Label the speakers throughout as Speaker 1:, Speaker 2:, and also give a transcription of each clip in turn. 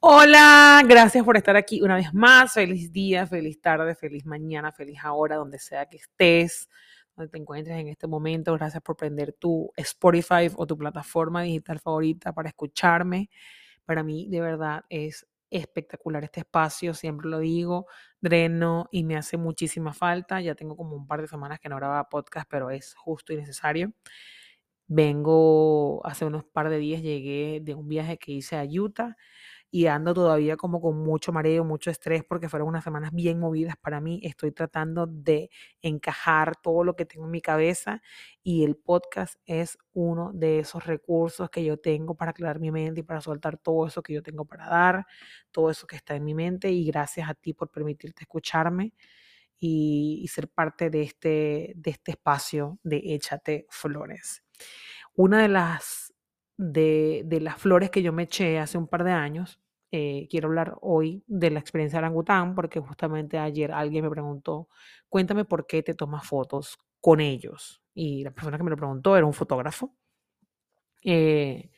Speaker 1: Hola, gracias por estar aquí una vez más. Feliz día, feliz tarde, feliz mañana, feliz ahora, donde sea que estés, donde te encuentres en este momento. Gracias por prender tu Spotify o tu plataforma digital favorita para escucharme. Para mí, de verdad, es espectacular este espacio, siempre lo digo, dreno y me hace muchísima falta. Ya tengo como un par de semanas que no grababa podcast, pero es justo y necesario. Vengo, hace unos par de días llegué de un viaje que hice a Utah y ando todavía como con mucho mareo, mucho estrés porque fueron unas semanas bien movidas para mí. Estoy tratando de encajar todo lo que tengo en mi cabeza y el podcast es uno de esos recursos que yo tengo para aclarar mi mente y para soltar todo eso que yo tengo para dar, todo eso que está en mi mente y gracias a ti por permitirte escucharme. Y, ser parte de este, de este espacio de Échate Flores. Una de las de, las flores que yo me eché hace un par de años. Eh, quiero hablar hoy de la experiencia de orangután porque justamente ayer alguien me preguntó, cuéntame por qué te tomas fotos con ellos. Y la persona que me lo preguntó era un fotógrafo. Eh,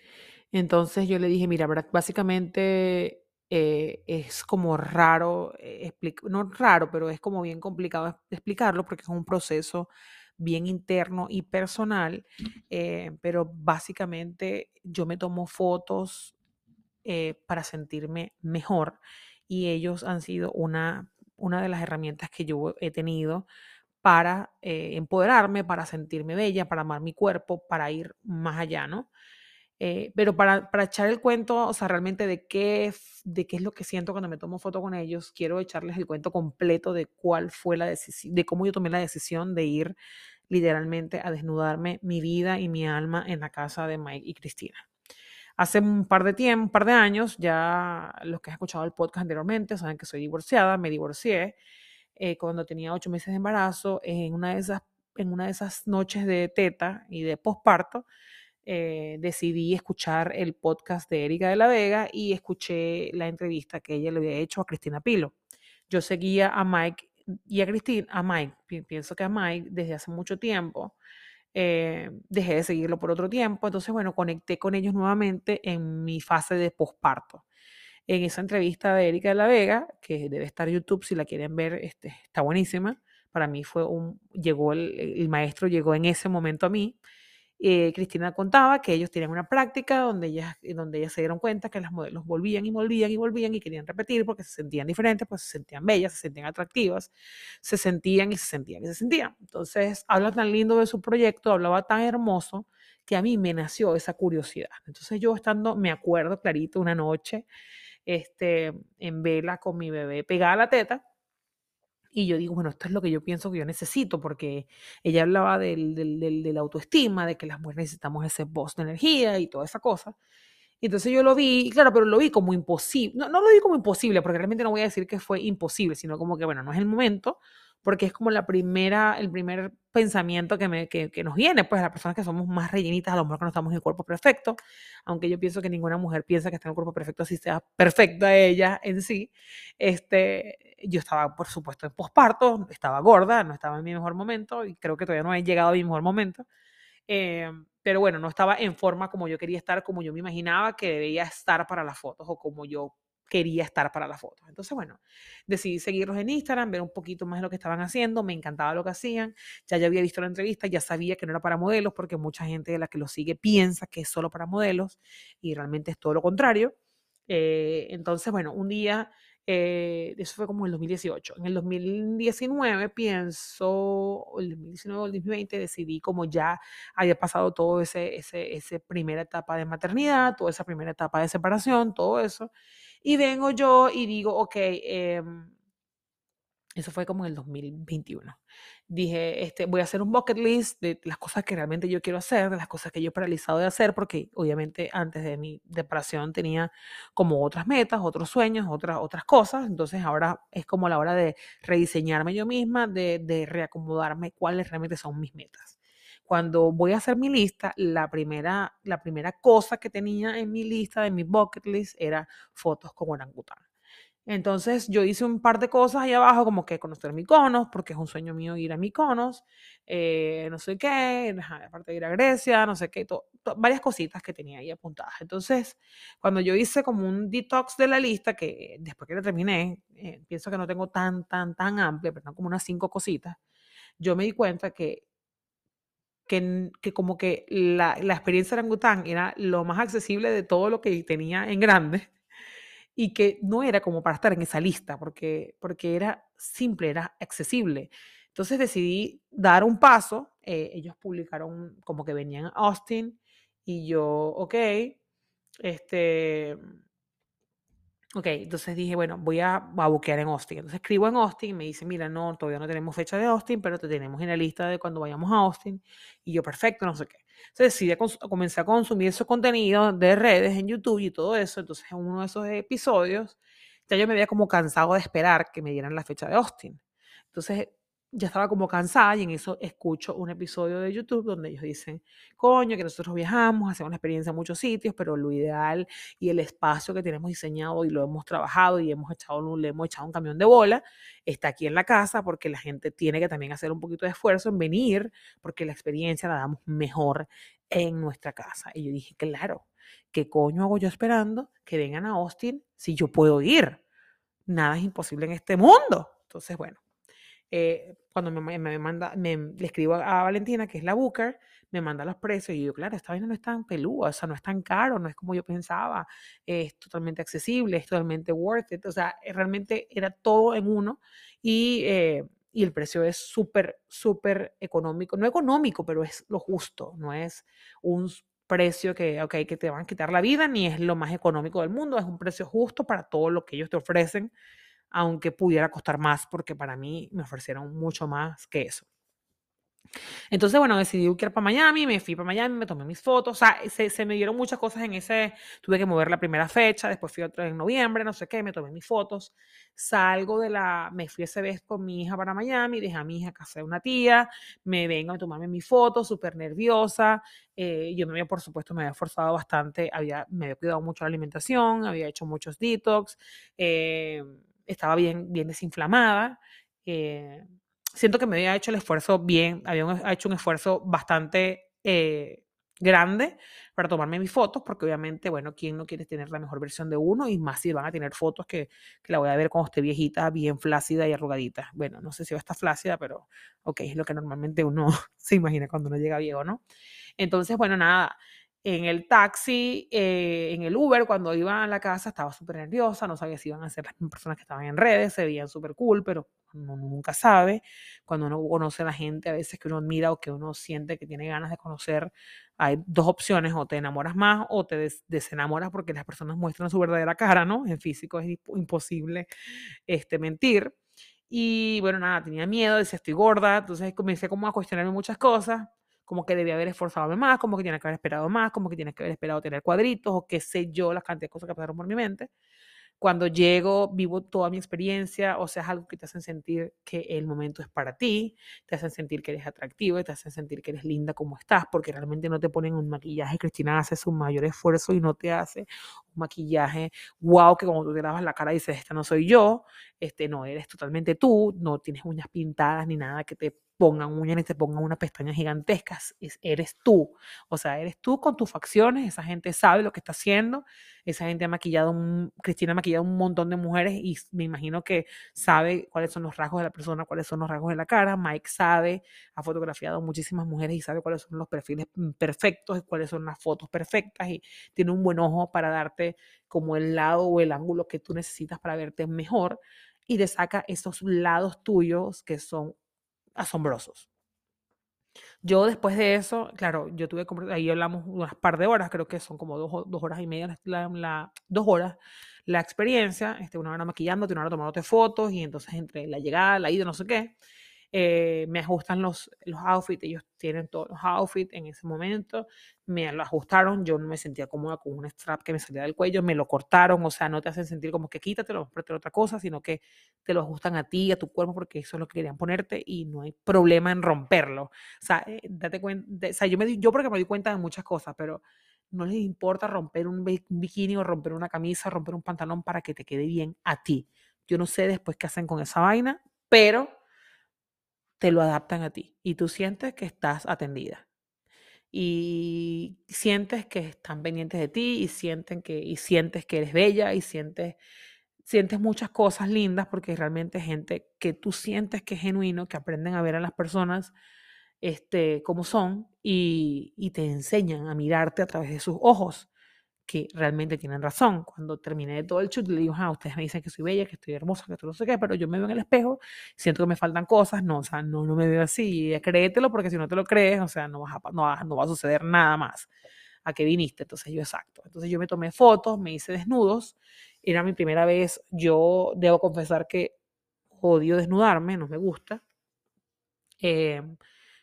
Speaker 1: entonces yo le dije, mira, básicamente eh, es como raro, no raro, pero es como bien complicado explicarlo porque es un proceso bien interno y personal, eh, pero básicamente yo me tomo fotos eh, para sentirme mejor y ellos han sido una, una de las herramientas que yo he tenido para eh, empoderarme, para sentirme bella, para amar mi cuerpo, para ir más allá, ¿no? pero para, para, echar el cuento, o sea, realmente de qué, de qué es lo que siento cuando me tomo foto con ellos, quiero echarles el cuento completo de cuál fue la de cómo yo tomé la decisión de ir literalmente a desnudarme mi vida y mi alma en la casa de Mike y Cristina. Hace un par de tiempo, un par de años, ya los que han escuchado el podcast anteriormente saben que soy divorciada, me divorcié eh, cuando tenía ocho meses de embarazo, en una de esas, en una de esas noches de teta y de posparto, eh, decidí escuchar el podcast de Erika de la Vega y escuché la entrevista que ella le había hecho a Cristina Pilo. Yo seguía a Mike y a Cristina, a Mike, pienso que a Mike desde hace mucho tiempo, eh, dejé de seguirlo por otro tiempo, entonces bueno, conecté con ellos nuevamente en mi fase de posparto. En esa entrevista de Erika de la Vega, que debe estar en YouTube si la quieren ver, este, está buenísima. Para mí fue un, llegó el, el maestro, llegó en ese momento a mí eh, Cristina contaba que ellos tenían una práctica donde ellas, donde ellas se dieron cuenta que las modelos volvían y volvían y volvían y querían repetir porque se sentían diferentes, pues se sentían bellas, se sentían atractivas, se sentían y se sentían y se sentían. Entonces, habla tan lindo de su proyecto, hablaba tan hermoso que a mí me nació esa curiosidad. Entonces, yo estando, me acuerdo clarito, una noche, este, en vela con mi bebé pegada a la teta, y yo digo, bueno, esto es lo que yo pienso que yo necesito, porque ella hablaba del, del, del, de la autoestima, de que las mujeres necesitamos ese voz de energía y toda esa cosa. Y entonces yo lo vi, claro, pero lo vi como imposible. No, no lo vi como imposible, porque realmente no voy a decir que fue imposible, sino como que, bueno, no es el momento, porque es como la primera, el primer pensamiento que, me, que, que nos viene, pues a las personas que somos más rellenitas, a lo mejor que no estamos en el cuerpo perfecto, aunque yo pienso que ninguna mujer piensa que está en el cuerpo perfecto, así sea perfecta ella en sí. Este, yo estaba, por supuesto, en posparto, estaba gorda, no estaba en mi mejor momento y creo que todavía no he llegado a mi mejor momento. Eh, pero bueno, no estaba en forma como yo quería estar, como yo me imaginaba que debía estar para las fotos o como yo quería estar para las fotos. Entonces, bueno, decidí seguirlos en Instagram, ver un poquito más de lo que estaban haciendo, me encantaba lo que hacían, ya ya había visto la entrevista, ya sabía que no era para modelos, porque mucha gente de la que lo sigue piensa que es solo para modelos y realmente es todo lo contrario. Eh, entonces, bueno, un día eh, eso fue como en el 2018. En el 2019, pienso, el 2019 o el 2020, decidí como ya había pasado todo ese, ese, ese primera etapa de maternidad, toda esa primera etapa de separación, todo eso. Y vengo yo y digo, ok, eh, eso fue como en el 2021. Dije, este, voy a hacer un bucket list de las cosas que realmente yo quiero hacer, de las cosas que yo he paralizado de hacer, porque obviamente antes de mi separación tenía como otras metas, otros sueños, otras, otras cosas. Entonces ahora es como la hora de rediseñarme yo misma, de, de reacomodarme cuáles realmente son mis metas. Cuando voy a hacer mi lista, la primera, la primera cosa que tenía en mi lista, de mi bucket list, era fotos con orangután Entonces yo hice un par de cosas ahí abajo, como que conocer Mykonos, porque es un sueño mío ir a Mykonos, eh, no sé qué, aparte de ir a Grecia, no sé qué, varias cositas que tenía ahí apuntadas. Entonces, cuando yo hice como un detox de la lista, que después que la terminé, eh, pienso que no tengo tan, tan, tan amplia, pero como unas cinco cositas, yo me di cuenta que que, que, como que la, la experiencia orangután era lo más accesible de todo lo que tenía en grande y que no era como para estar en esa lista, porque, porque era simple, era accesible. Entonces decidí dar un paso, eh, ellos publicaron como que venían a Austin y yo, ok, este, Ok, entonces dije, bueno, voy a, a buquear en Austin. Entonces escribo en Austin y me dice, mira, no, todavía no tenemos fecha de Austin, pero te tenemos en la lista de cuando vayamos a Austin. Y yo, perfecto, no sé qué. Entonces decidí comencé a consumir esos contenidos de redes en YouTube y todo eso. Entonces en uno de esos episodios, ya yo me había como cansado de esperar que me dieran la fecha de Austin. Entonces ya estaba como cansada y en eso escucho un episodio de YouTube donde ellos dicen, coño, que nosotros viajamos, hacemos una experiencia en muchos sitios, pero lo ideal y el espacio que tenemos diseñado y lo hemos trabajado y hemos echado, le hemos echado un camión de bola, está aquí en la casa porque la gente tiene que también hacer un poquito de esfuerzo en venir porque la experiencia la damos mejor en nuestra casa. Y yo dije, claro, ¿qué coño hago yo esperando que vengan a Austin si yo puedo ir? Nada es imposible en este mundo. Entonces, bueno, eh, cuando me, me manda, me, le escribo a, Valentina, que es la Booker, me manda los precios y yo, claro, esta vaina no es tan pelúa, o sea, no es tan caro, no es como yo pensaba, es totalmente accesible, es totalmente worth it, o sea, eh, realmente era todo en uno y, eh, y el precio es súper, súper económico, no económico, pero es lo justo, no es un precio que, okay, que te van a quitar la vida, ni es lo más económico del mundo, es un precio justo para todo lo que ellos te ofrecen aunque pudiera costar más, porque para mí me ofrecieron mucho más que eso. Entonces, bueno, decidí ir para Miami, me fui para Miami, me tomé mis fotos, o sea, se, se, me dieron muchas cosas en ese, tuve que mover la primera fecha, después fui otra en noviembre, no sé qué, me tomé mis fotos, salgo de la, me fui ese vez con mi hija para Miami, dejé a mi hija a casa de una tía, me vengo a tomarme mis fotos, súper nerviosa, eh, yo me había, por supuesto, me había forzado bastante, había, me había cuidado mucho la alimentación, había hecho muchos detox, eh, estaba bien, bien desinflamada. Eh, siento que me había hecho el esfuerzo bien, había hecho un esfuerzo bastante eh, grande para tomarme mis fotos, porque obviamente, bueno, ¿quién no quiere tener la mejor versión de uno? Y más si van a tener fotos que, que la voy a ver cuando esté viejita, bien flácida y arrugadita. Bueno, no sé si va a estar flácida, pero ok, es lo que normalmente uno se imagina cuando uno llega viejo, ¿no? Entonces, bueno, nada, en el taxi, eh, en el Uber, cuando iba a la casa, estaba súper nerviosa, no sabía si iban a ser las personas que estaban en redes, se veían súper cool, pero uno nunca sabe. Cuando uno conoce a la gente, a veces que uno admira o que uno siente que tiene ganas de conocer, hay dos opciones, o te enamoras más o te desenamoras porque las personas muestran su verdadera cara, ¿no? En físico es imposible este, mentir. Y bueno, nada, tenía miedo, decía estoy gorda, entonces comencé como a cuestionarme muchas cosas como que debía haber esforzado más, como que tiene que haber esperado más, como que tiene que haber esperado tener cuadritos o qué sé yo, las cantidad de cosas que pasaron por mi mente. Cuando llego, vivo toda mi experiencia, o sea, es algo que te hacen sentir que el momento es para ti, te hacen sentir que eres atractivo, te hacen sentir que eres linda como estás, porque realmente no te ponen un maquillaje. Cristina hace su mayor esfuerzo y no te hace un maquillaje, wow, que como tú te lavas la cara dices, esta no soy yo, este no eres totalmente tú, no tienes uñas pintadas ni nada que te pongan uñas ni te pongan unas pestañas gigantescas. eres tú. O sea, eres tú con tus facciones. Esa gente sabe lo que está haciendo. Esa gente ha maquillado, Cristina ha maquillado un montón de mujeres y me imagino que sabe cuáles son los rasgos de la persona, cuáles son los rasgos de la cara. Mike sabe, ha fotografiado muchísimas mujeres y sabe cuáles son los perfiles mm, perfectos y cuáles son las fotos perfectas y tiene un buen ojo para darte como el lado o el ángulo que tú necesitas para verte mejor y te saca esos lados tuyos que son asombrosos. Yo después de eso, claro, yo tuve ahí hablamos unas par de horas, creo que son como dos, dos horas y media, la, dos horas la experiencia, este, una hora maquillándote, una hora tomándote fotos y entonces entre la llegada, la ida, no sé qué, eh, me ajustan los, los outfits, ellos tienen todos los outfits en ese momento, me lo ajustaron, yo no me sentía cómoda con un strap que me salía del cuello, me lo cortaron, o sea, no te hacen sentir como que quítatelo, ponerte otra cosa, sino que te lo ajustan a ti, a tu cuerpo, porque eso es lo que querían ponerte y no hay problema en romperlo. O sea, eh, date cuenta, o sea, yo, me, yo porque me di cuenta de muchas cosas, pero no les importa romper un bikini o romper una camisa, romper un pantalón para que te quede bien a ti. Yo no sé después qué hacen con esa vaina, pero te lo adaptan a ti y tú sientes que estás atendida y sientes que están pendientes de ti y sienten que y sientes que eres bella y sientes sientes muchas cosas lindas porque realmente gente que tú sientes que es genuino, que aprenden a ver a las personas este, como son y, y te enseñan a mirarte a través de sus ojos que realmente tienen razón. Cuando terminé de todo el shoot, le digo, ah, ustedes me dicen que soy bella, que estoy hermosa, que esto no sé qué, pero yo me veo en el espejo, siento que me faltan cosas, no, o sea, no, no me veo así, créetelo porque si no te lo crees, o sea, no, vas a, no, no va a suceder nada más. ¿A qué viniste? Entonces yo, exacto. Entonces yo me tomé fotos, me hice desnudos, era mi primera vez, yo debo confesar que odio desnudarme, no me gusta. Eh,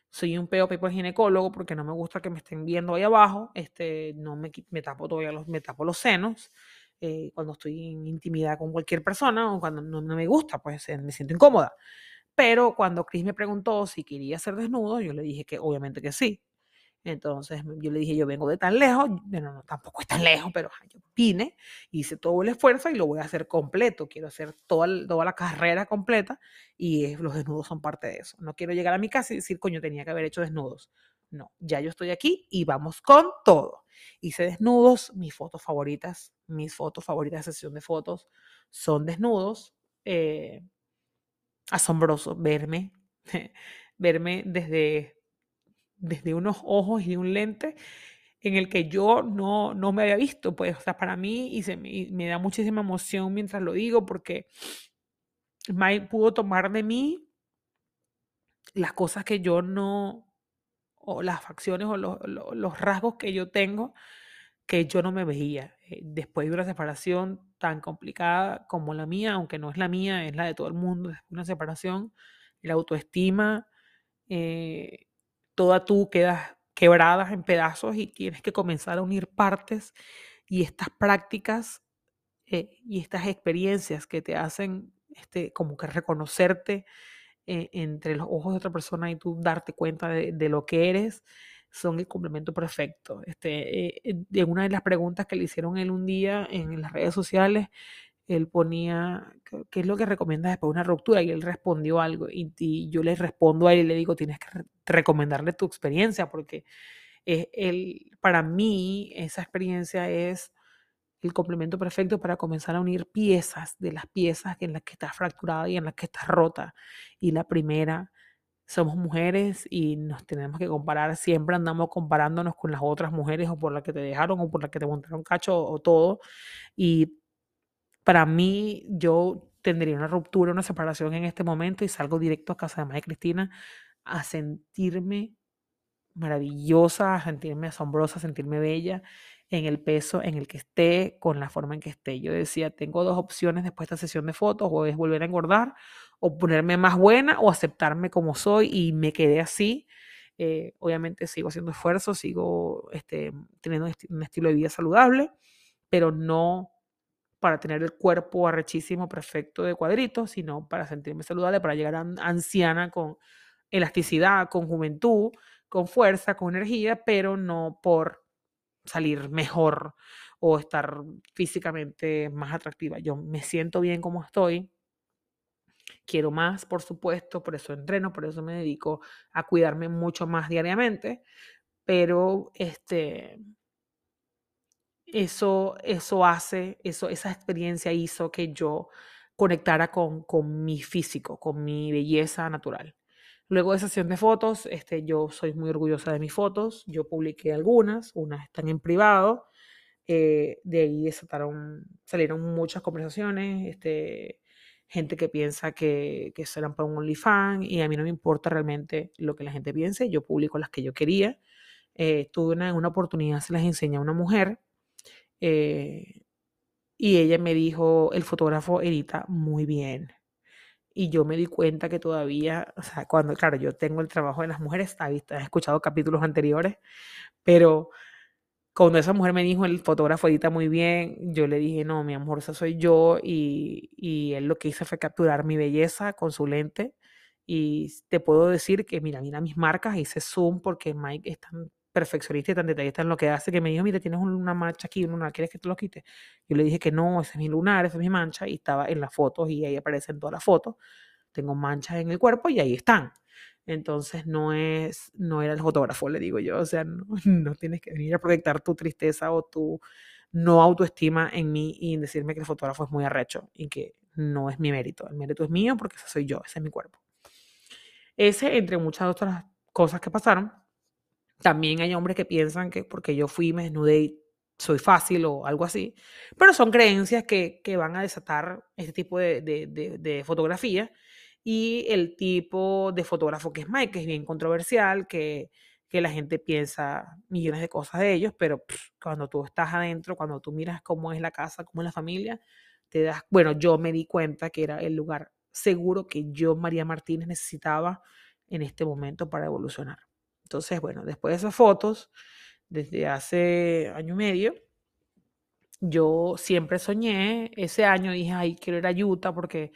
Speaker 1: soy un peo por ginecólogo porque no me gusta que me estén viendo ahí abajo. Este, no me, me tapo todavía los, me tapo los senos. Eh, cuando estoy en intimidad con cualquier persona o cuando no, me gusta, pues me siento incómoda. Pero cuando Chris me preguntó si quería ser desnudo, yo le dije que obviamente que sí. Entonces yo le dije, yo vengo de tan lejos, bueno, no, tampoco es tan lejos, pero yo vine, hice todo el esfuerzo y lo voy a hacer completo. Quiero hacer toda, toda la carrera completa y los desnudos son parte de eso. No quiero llegar a mi casa y decir, coño, tenía que haber hecho desnudos. No, ya yo estoy aquí y vamos con todo. Hice desnudos, mis fotos favoritas, mis fotos favoritas de sesión de fotos son desnudos. Eh, asombroso verme, verme desde desde unos ojos y un lente en el que yo no, no me había visto, pues, o sea, para mí y, se me, me da muchísima emoción mientras lo digo porque Mike pudo tomar de mí las cosas que yo no, o las facciones o los, los, rasgos que yo tengo que yo no me veía. Eh, después de una separación tan complicada como la mía, aunque no es la mía, es la de todo el mundo, después de una separación, la autoestima, eh, toda tú quedas quebradas en pedazos y tienes que comenzar a unir partes y estas prácticas eh, y estas experiencias que te hacen este, como que reconocerte eh, entre los ojos de otra persona y tú darte cuenta de, lo que eres son el complemento perfecto. Este, eh, de una de las preguntas que le hicieron él un día en las redes sociales, él ponía, ¿qué es lo que recomiendas después de una ruptura? Y él respondió algo y, yo le respondo a él y le digo, tienes que recomendarle tu experiencia porque él, para mí esa experiencia es el complemento perfecto para comenzar a unir piezas de las piezas en las que estás fracturada y en las que estás rota. Y la primera, somos mujeres y nos tenemos que comparar, siempre andamos comparándonos con las otras mujeres o por las que te dejaron o por las que te montaron cacho o todo. Y para mí, yo tendría una ruptura, una separación en este momento y salgo directo a casa de María Cristina a sentirme maravillosa, a sentirme asombrosa, a sentirme bella en el peso en el que esté, con la forma en que esté. Yo decía, tengo dos opciones después de esta sesión de fotos, o es volver a engordar, o ponerme más buena, o aceptarme como soy, y me quedé así. Eh, obviamente sigo haciendo esfuerzo, sigo este, teniendo un estilo de vida saludable, pero no para tener el cuerpo arrechísimo, perfecto de cuadritos, sino para sentirme saludable, para llegar a anciana con elasticidad, con juventud, con fuerza, con energía, pero no por salir mejor o estar físicamente más atractiva. Yo me siento bien como estoy. Quiero más, por supuesto, por eso entreno, por eso me dedico a cuidarme mucho más diariamente, pero este eso, eso hace, eso, esa experiencia hizo que yo conectara con, con mi físico, con mi belleza natural. Luego de sesión de fotos, este, yo soy muy orgullosa de mis fotos. Yo publiqué algunas, unas están en privado. Eh, de ahí desataron, salieron muchas conversaciones, este, gente que piensa que, que serán para un OnlyFans y a mí no me importa realmente lo que la gente piense. Yo publico las que yo quería. Eh, tuve una, una oportunidad, se las enseñé a una mujer eh, y ella me dijo, el fotógrafo edita muy bien. Y yo me di cuenta que todavía, o sea, cuando, claro, yo tengo el trabajo de las mujeres, he escuchado capítulos anteriores, pero cuando esa mujer me dijo, el fotógrafo edita muy bien, yo le dije, no, mi amor, esa soy yo. Y, y él lo que hizo fue capturar mi belleza con su lente. Y te puedo decir que, mira, mira mis marcas, hice zoom porque Mike es tan perfeccionista y tan detallista en lo que hace que me dijo, mira, tienes una mancha aquí, un lunar, ¿quieres que te lo quite? Yo le dije que no, ese es mi lunar, esa es mi mancha, y estaba en las fotos y ahí aparecen todas las fotos. Tengo manchas en el cuerpo y ahí están. Entonces no es, no era el fotógrafo, le digo yo. O sea, no, no tienes que venir a proyectar tu tristeza o tu no autoestima en mí y decirme que el fotógrafo es muy arrecho y que no es mi mérito. El mérito es mío porque ese soy yo, ese es mi cuerpo. Ese, entre muchas otras cosas que pasaron, también hay hombres que piensan que porque yo fui, me desnudé soy fácil o algo así, pero son creencias que, que van a desatar este tipo de, de, de, fotografía y el tipo de fotógrafo que es Mike, que es bien controversial, que, que la gente piensa millones de cosas de ellos, pero cuando tú estás adentro, cuando tú miras cómo es la casa, cómo es la familia, te das, bueno, yo me di cuenta que era el lugar seguro que yo, María Martínez, necesitaba en este momento para evolucionar. Entonces, bueno, después de esas fotos, desde hace año y medio, yo siempre soñé, ese año dije, ay, quiero ir a Utah porque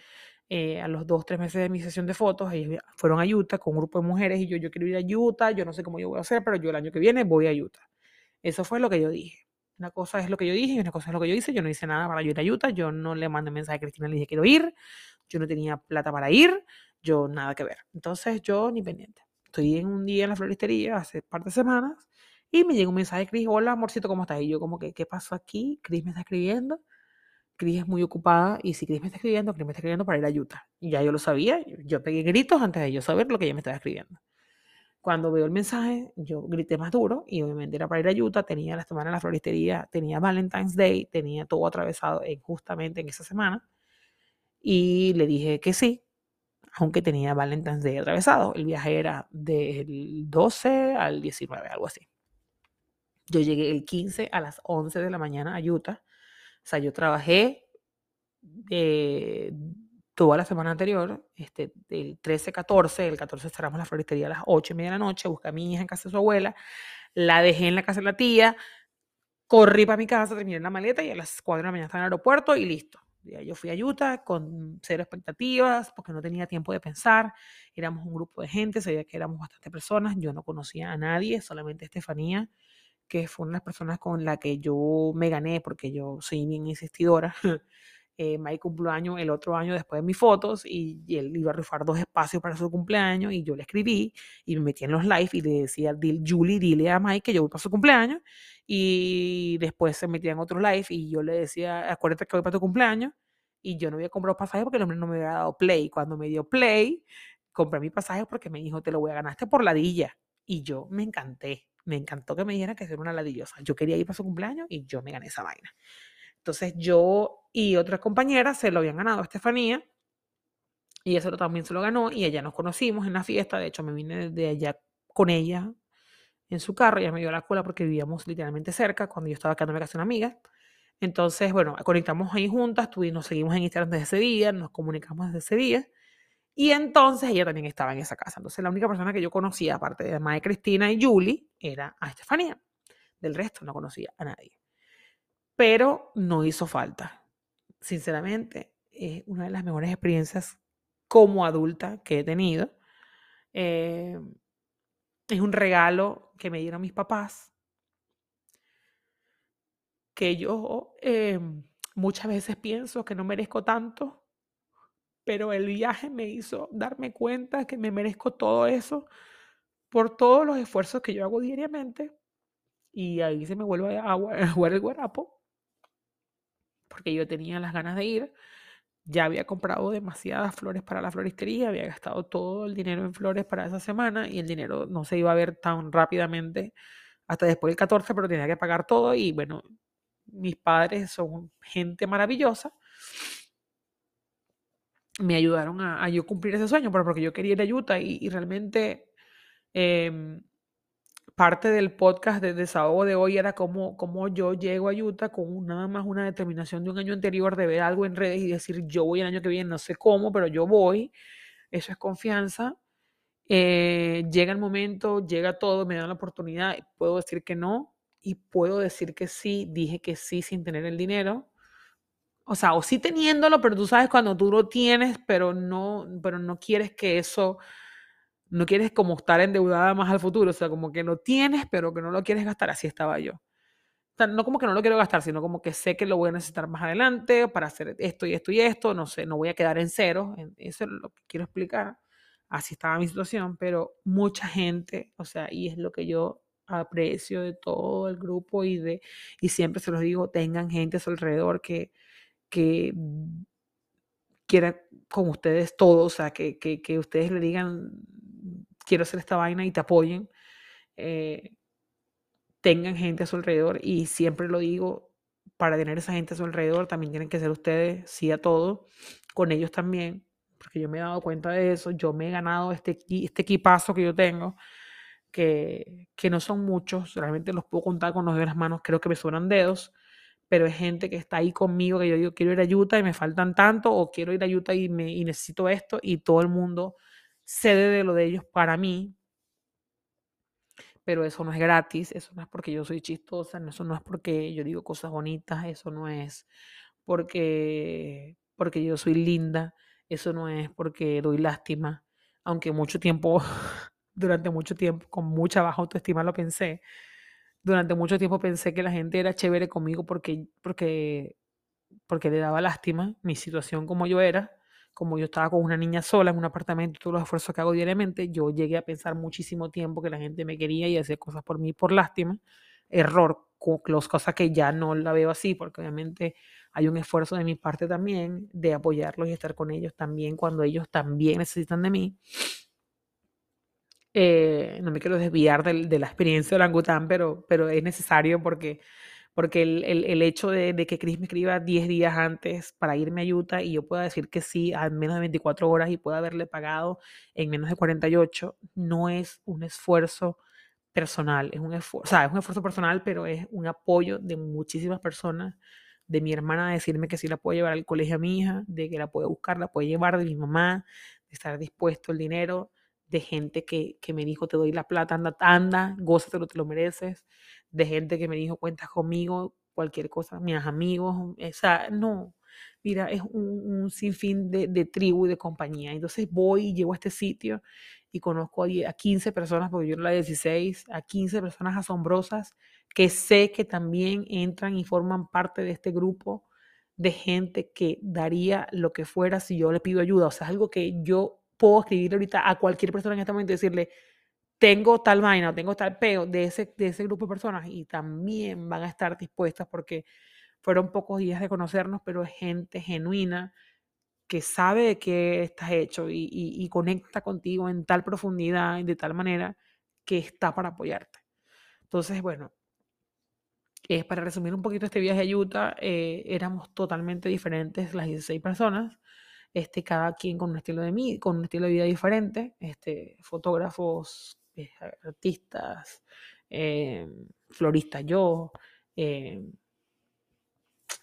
Speaker 1: eh, a los dos, tres meses de mi sesión de fotos, ellos fueron a Utah con un grupo de mujeres y yo, yo quiero ir a Utah, yo no sé cómo yo voy a hacer, pero yo el año que viene voy a Utah. Eso fue lo que yo dije. Una cosa es lo que yo dije y una cosa es lo que yo hice. Yo no hice nada para ir a Utah, yo no le mandé mensaje a Cristina, le dije quiero ir, yo no tenía plata para ir, yo nada que ver. Entonces yo ni pendiente. Estoy en un día en la floristería hace un par de semanas y me llega un mensaje de Cris, hola amorcito, ¿cómo estás? Y yo como que, ¿qué pasó aquí? Cris me está escribiendo. Cris es muy ocupada y si Cris me está escribiendo, Cris me está escribiendo para ir a Utah. Y ya yo lo sabía, yo pegué gritos antes de yo saber lo que ella me estaba escribiendo. Cuando veo el mensaje, yo grité más duro y obviamente era para ir a Utah, tenía la semana en la floristería, tenía Valentine's Day, tenía todo atravesado en, justamente en esa semana. Y le dije que sí, aunque tenía Valentine's Day atravesado. El viaje era del 12 al 19, algo así. Yo llegué el 15 a las 11 de la mañana a Utah. O sea, yo trabajé eh, toda la semana anterior, este, del 13, 14, el 14 cerramos la floristería a las 8 y media de la noche, busqué a mi hija en casa de su abuela, la dejé en la casa de la tía, corrí para mi casa, terminé la maleta y a las 4 de la mañana estaba en el aeropuerto y listo. Yo fui a Utah con cero expectativas porque no tenía tiempo de pensar. Éramos un grupo de gente, sabía que éramos bastantes personas. Yo no conocía a nadie, solamente Estefanía, que fue una de las personas con la que yo me gané porque yo soy bien insistidora. eh, Mike cumpleaños el otro año después de mis fotos y, él iba a rifar dos espacios para su cumpleaños y yo le escribí y me metí en los live y le decía, Julie, dile a Mike que yo voy para su cumpleaños y después se metía en otro live y yo le decía, acuérdate que voy para tu cumpleaños y yo no había comprado pasaje porque el hombre no me había dado play. Cuando me dio play, compré mi pasaje porque me dijo, te lo voy a ganar por ladilla. Y yo me encanté, me encantó que me dijera que era una ladillosa. Yo quería ir para su cumpleaños y yo me gané esa vaina. Entonces yo y otras compañeras se lo habían ganado a Estefanía y eso también se lo ganó y ella nos conocimos en la fiesta. De hecho, me vine de allá con ella en su carro. Ella me dio la escuela porque vivíamos literalmente cerca cuando yo estaba quedándome casa de una amiga. Entonces, bueno, conectamos ahí juntas, nos seguimos en Instagram desde ese día, nos comunicamos desde ese día. Y entonces ella también estaba en esa casa. Entonces, la única persona que yo conocía, aparte de Mae Cristina y Julie, era a Estefanía. Del resto no conocía a nadie pero no hizo falta. Sinceramente, es una de las mejores experiencias como adulta que he tenido. Eh, es un regalo que me dieron mis papás, que yo eh, muchas veces pienso que no merezco tanto, pero el viaje me hizo darme cuenta que me merezco todo eso por todos los esfuerzos que yo hago diariamente. Y ahí se me vuelve a jugar el guarapo porque yo tenía las ganas de ir. Ya había comprado demasiadas flores para la floristería, había gastado todo el dinero en flores para esa semana y el dinero no se iba a ver tan rápidamente hasta después del 14, pero tenía que pagar todo y bueno, mis padres son gente maravillosa. Me ayudaron a, yo cumplir ese sueño, pero porque yo quería ir a Utah y, realmente em, parte del podcast de desahogo de hoy era cómo, cómo yo llego a Utah con nada más una determinación de un año anterior de ver algo en redes y decir yo voy el año que viene, no sé cómo, pero yo voy. Eso es confianza. Eh, llega el momento, llega todo, me dan la oportunidad, puedo decir que no y puedo decir que sí, dije que sí sin tener el dinero. O sea, o sí teniéndolo, pero tú sabes cuando tú lo tienes, pero no, pero no quieres que eso no quieres como estar endeudada más al futuro, o sea, como que lo tienes, pero que no lo quieres gastar, así estaba yo. No como que no lo quiero gastar, sino como que sé que lo voy a necesitar más adelante para hacer esto y esto y esto, no sé, no voy a quedar en cero, eso es lo que quiero explicar. Así estaba mi situación, pero mucha gente, o sea, y es lo que yo aprecio de todo el grupo y de y siempre se los digo, tengan gente a su alrededor que que quiera con ustedes todo, o sea, que, que, que ustedes le digan, quiero hacer esta vaina y te apoyen. Eh, tengan gente a su alrededor y siempre lo digo, para tener esa gente a su alrededor también tienen que ser ustedes, sí a todo, con ellos también, porque yo me he dado cuenta de eso, yo me he ganado este, este equipazo que yo tengo, que, que no son muchos, realmente los puedo contar con los de las manos, creo que me sobran dedos, pero es gente que está ahí conmigo, que yo digo, quiero ir a Utah y me faltan tanto, o quiero ir a Utah y, me, y necesito esto, y todo el mundo cede de lo de ellos para mí, pero eso no es gratis, eso no es porque yo soy chistosa, eso no es porque yo digo cosas bonitas, eso no es porque, porque yo soy linda, eso no es porque doy lástima, aunque mucho tiempo, durante mucho tiempo, con mucha baja autoestima lo pensé, durante mucho tiempo pensé que la gente era chévere conmigo porque, porque, porque le daba lástima mi situación como yo era, como yo estaba con una niña sola en un apartamento, todos los esfuerzos que hago diariamente, yo llegué a pensar muchísimo tiempo que la gente me quería y hacía cosas por mí por lástima. Error, las cosas que ya no la veo así, porque obviamente hay un esfuerzo de mi parte también de apoyarlos y estar con ellos también cuando ellos también necesitan de mí. Eh, no me quiero desviar de, de la experiencia de orangután, pero, pero es necesario porque, porque el, el, el hecho de, de, que Chris me escriba 10 días antes para irme a Utah y yo pueda decir que sí a menos de 24 horas y pueda haberle pagado en menos de 48, no es un esfuerzo personal, es un esfuerzo, o sea, es un esfuerzo personal, pero es un apoyo de muchísimas personas, de mi hermana decirme que sí la puedo llevar al colegio a mi hija, de que la puedo buscar, la puedo llevar, de mi mamá, de estar dispuesto el dinero, de gente que, que, me dijo, te doy la plata, anda, anda, gózatelo, te lo mereces, de gente que me dijo, cuentas conmigo, cualquier cosa, mis amigos, o sea, no, mira, es un, un sinfín de, de, tribu y de compañía. Entonces voy y llego a este sitio y conozco a, 10, a 15 personas, porque yo era la 16, a 15 personas asombrosas que sé que también entran y forman parte de este grupo de gente que daría lo que fuera si yo le pido ayuda. O sea, es algo que yo puedo escribir ahorita a cualquier persona en este momento y decirle, tengo tal vaina o tengo tal peo de ese, de ese grupo de personas y también van a estar dispuestas porque fueron pocos días de conocernos, pero es gente genuina que sabe de qué estás hecho y, y, y conecta contigo en tal profundidad y de tal manera que está para apoyarte. Entonces, bueno, eh, para resumir un poquito este viaje a Utah, eh, éramos totalmente diferentes las 16 personas este, cada quien con un estilo de mí, con un estilo de vida diferente, este, fotógrafos, eh, artistas, eh, floristas yo, eh,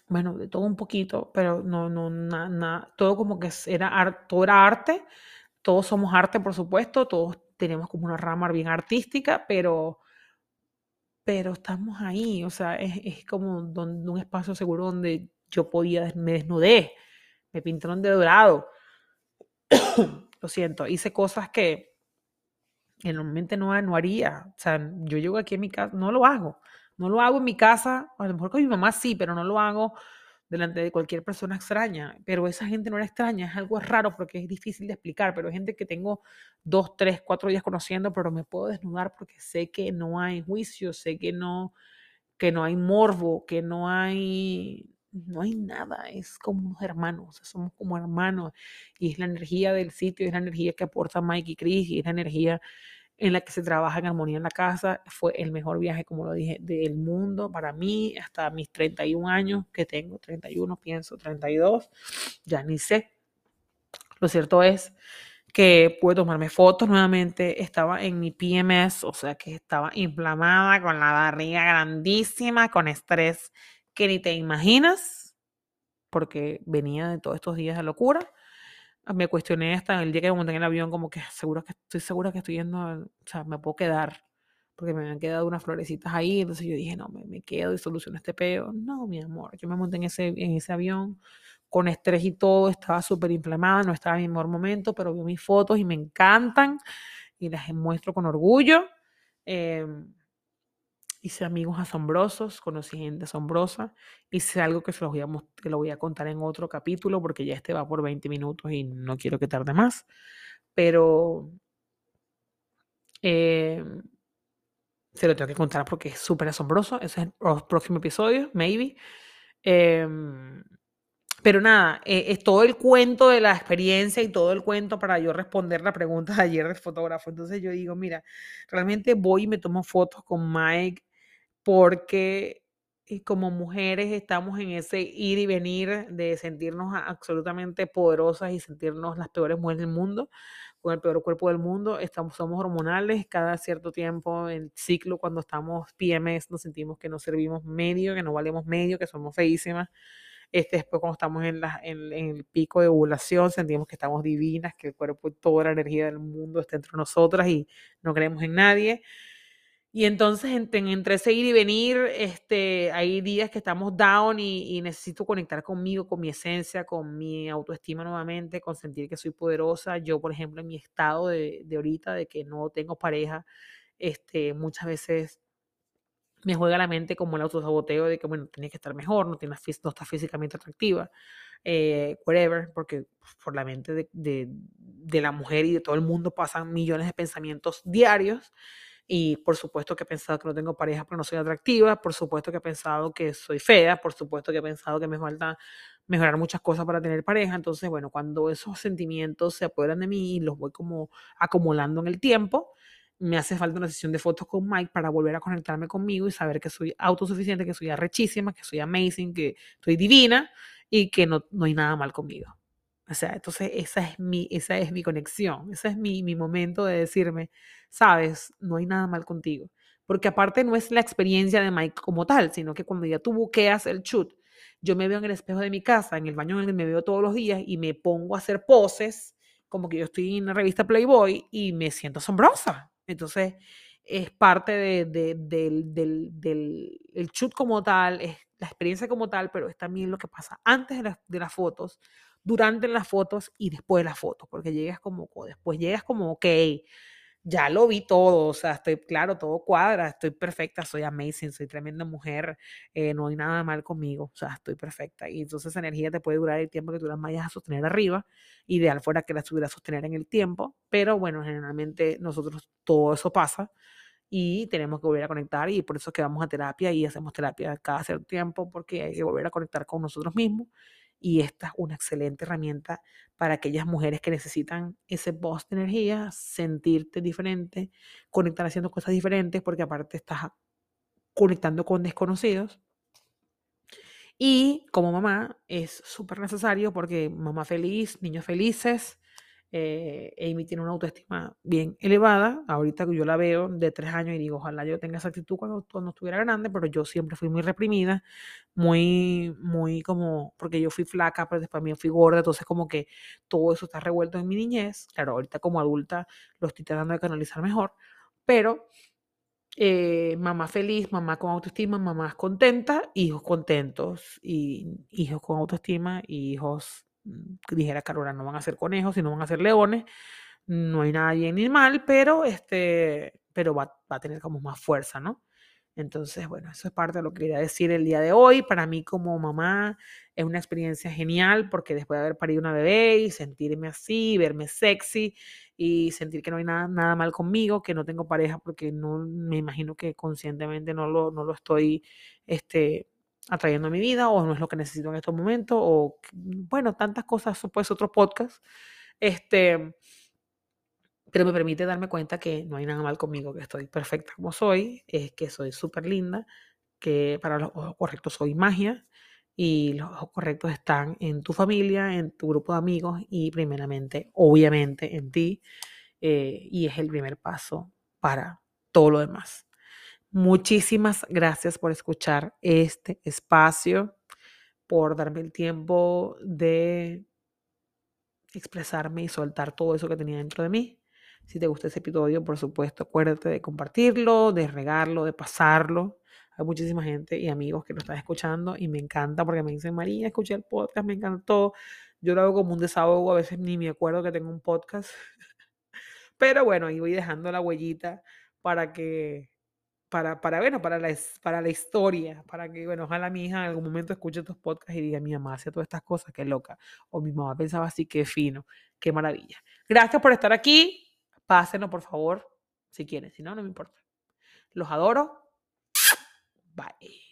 Speaker 1: bueno, de todo un poquito, pero no, no, nada, na, todo como que era, todo era arte, todos somos arte, por supuesto, todos tenemos como una rama bien artística, pero, pero estamos ahí, o sea, es, es como donde, un espacio seguro donde yo podía, me desnudé, me pintaron de dorado. Lo siento, hice cosas que normalmente no, no haría. O sea, yo llego aquí en mi casa, no lo hago. No lo hago en mi casa, a lo mejor con mi mamá sí, pero no lo hago delante de cualquier persona extraña. Pero esa gente no era extraña, es algo raro porque es difícil de explicar, pero es gente que tengo dos, tres, cuatro días conociendo, pero me puedo desnudar porque sé que no hay juicio, sé que no, que no hay morbo, que no hay no hay nada, es como unos hermanos, somos como hermanos y es la energía del sitio, es la energía que aporta Mike y Chris y es la energía en la que se trabaja en armonía en la casa. Fue el mejor viaje, como lo dije, del mundo para mí hasta mis 31 años que tengo, 31 pienso, 32, ya ni sé. Lo cierto es que pude tomarme fotos nuevamente, estaba en mi PMS, o sea que estaba inflamada, con la barriga grandísima, con estrés que ni te imaginas, porque venía de todos estos días de locura. Ah, me cuestioné hasta el día que me monté en el avión, como que seguro que estoy segura que estoy yendo, o sea, me puedo quedar, porque me habían quedado unas florecitas ahí, entonces yo dije, no, me, me quedo y soluciono este peo. No, mi amor, yo me monté en ese, en ese avión con estrés y todo, estaba súper inflamada, no estaba en mi mejor momento, pero vi mis fotos y me encantan y las muestro con orgullo. Em, hice amigos asombrosos, conocí gente asombrosa, hice algo que se los voy a, que lo voy a contar en otro capítulo porque ya este va por 20 minutos y no quiero que tarde más, pero em, se lo tengo que contar porque es súper asombroso, ese es el próximo episodio, maybe. Em, pero nada, eh, es todo el cuento de la experiencia y todo el cuento para yo responder la pregunta de ayer del fotógrafo. Entonces yo digo, mira, realmente voy y me tomo fotos con Mike porque eh, como mujeres estamos en ese ir y venir de sentirnos absolutamente poderosas y sentirnos las peores mujeres del mundo, con el peor cuerpo del mundo. Estamos, somos hormonales, cada cierto tiempo en ciclo, cuando estamos PMS, nos sentimos que no servimos medio, que no valemos medio, que somos feísimas este, después cuando estamos en, la, en, el pico de ovulación, sentimos que estamos divinas, que el cuerpo toda la energía del mundo está entre nosotras y no creemos en nadie. Y entonces entre, ese ir y venir, este, hay días que estamos down y, necesito conectar conmigo, con mi esencia, con mi autoestima nuevamente, con sentir que soy poderosa. Yo, por ejemplo, en mi estado de, de ahorita, de que no tengo pareja, este, muchas veces me juega la mente como el autosaboteo de que, bueno, tienes que estar mejor, no, tienes, no estás físicamente atractiva, eh, whatever, porque por la mente de, de, de, la mujer y de todo el mundo pasan millones de pensamientos diarios. Y por supuesto que he pensado que no tengo pareja pero no soy atractiva, por supuesto que he pensado que soy fea, por supuesto que he pensado que me falta mejorar muchas cosas para tener pareja. Entonces, bueno, cuando esos sentimientos se apoderan de mí y los voy como acumulando en el tiempo, me hace falta una sesión de fotos con Mike para volver a conectarme conmigo y saber que soy autosuficiente, que soy arrechísima, que soy amazing, que soy divina y que no, no hay nada mal conmigo. O sea, entonces esa es mi, esa es mi conexión, ese es mi, mi momento de decirme, sabes, no hay nada mal contigo. Porque aparte no es la experiencia de Mike como tal, sino que cuando ya tú buqueas el shoot, yo me veo en el espejo de mi casa, en el baño en el que me veo todos los días y me pongo a hacer poses como que yo estoy en la revista Playboy y me siento asombrosa. Entonces, es parte de, del, del, del el shoot como tal, es la experiencia como tal, pero es también lo que pasa antes de, de las fotos, durante las fotos y después de las fotos, porque llegas como, después llegas como, ok, ya lo vi todo, o sea, estoy claro, todo cuadra, estoy perfecta, soy amazing, soy tremenda mujer, eh, no hay nada mal conmigo, o sea, estoy perfecta. Y entonces esa energía te puede durar el tiempo que tú las vayas a sostener arriba, ideal fuera que la estuvieras sostener en el tiempo, pero bueno, generalmente nosotros todo eso pasa y tenemos que volver a conectar y por eso es que vamos a terapia y hacemos terapia cada cierto tiempo porque hay que volver a conectar con nosotros mismos y esta es una excelente herramienta para aquellas mujeres que necesitan ese boost de energía, sentirte diferente, conectar haciendo cosas diferentes, porque aparte estás conectando con desconocidos. Y como mamá es súper necesario porque mamá feliz, niños felices, eh, Amy tiene una autoestima bien elevada. Ahorita que yo la veo de tres años y digo, ojalá yo tenga esa actitud cuando, cuando estuviera grande, pero yo siempre fui muy reprimida, muy, muy como, porque yo fui flaca, pero después también fui gorda, entonces como que todo eso está revuelto en mi niñez. Claro, ahorita como adulta lo estoy tratando de canalizar mejor, pero eh, mamá feliz, mamá con autoestima, mamás contentas, hijos contentos, y hijos con autoestima, y hijos dijera Carola, no van a ser conejos, sino van a ser leones. No hay nada bien ni mal, pero, este, pero va, va a tener como más fuerza, ¿no? Entonces, bueno, eso es parte de lo que quería decir el día de hoy. Para mí como mamá es una experiencia genial porque después de haber parido una bebé y sentirme así, verme sexy y sentir que no hay nada, nada mal conmigo, que no tengo pareja porque no me imagino que conscientemente no lo, no lo estoy este, atrayendo a mi vida o no es lo que necesito en estos momentos o bueno, tantas cosas, pues otro podcast. Este, pero me permite darme cuenta que no hay nada mal conmigo, que estoy perfecta como soy, es que soy súper linda, que para los ojos correctos soy magia y los ojos correctos están en tu familia, en tu grupo de amigos y primeramente, obviamente, en ti. Eh, y es el primer paso para todo lo demás. Muchísimas gracias por escuchar este espacio, por darme el tiempo de expresarme y soltar todo eso que tenía dentro de mí. Si te gusta ese episodio, por supuesto, acuérdate de compartirlo, de regarlo, de pasarlo. Hay muchísima gente y amigos que lo están escuchando y me encanta porque me dicen, María, escuché el podcast, me encantó. Yo lo hago como un desahogo, a veces ni me acuerdo que tengo un podcast. Pero bueno, ahí voy dejando la huellita para que, para, para, bueno, para la, para la historia, para que, bueno, ojalá mi hija en algún momento escuche estos podcasts y diga, mi mamá hace todas estas cosas, qué loca. O mi mamá pensaba así, qué fino, qué maravilla. Gracias por estar aquí. Pásenlo, por favor, si quieren. Si no, no me importa. Los adoro. Bye.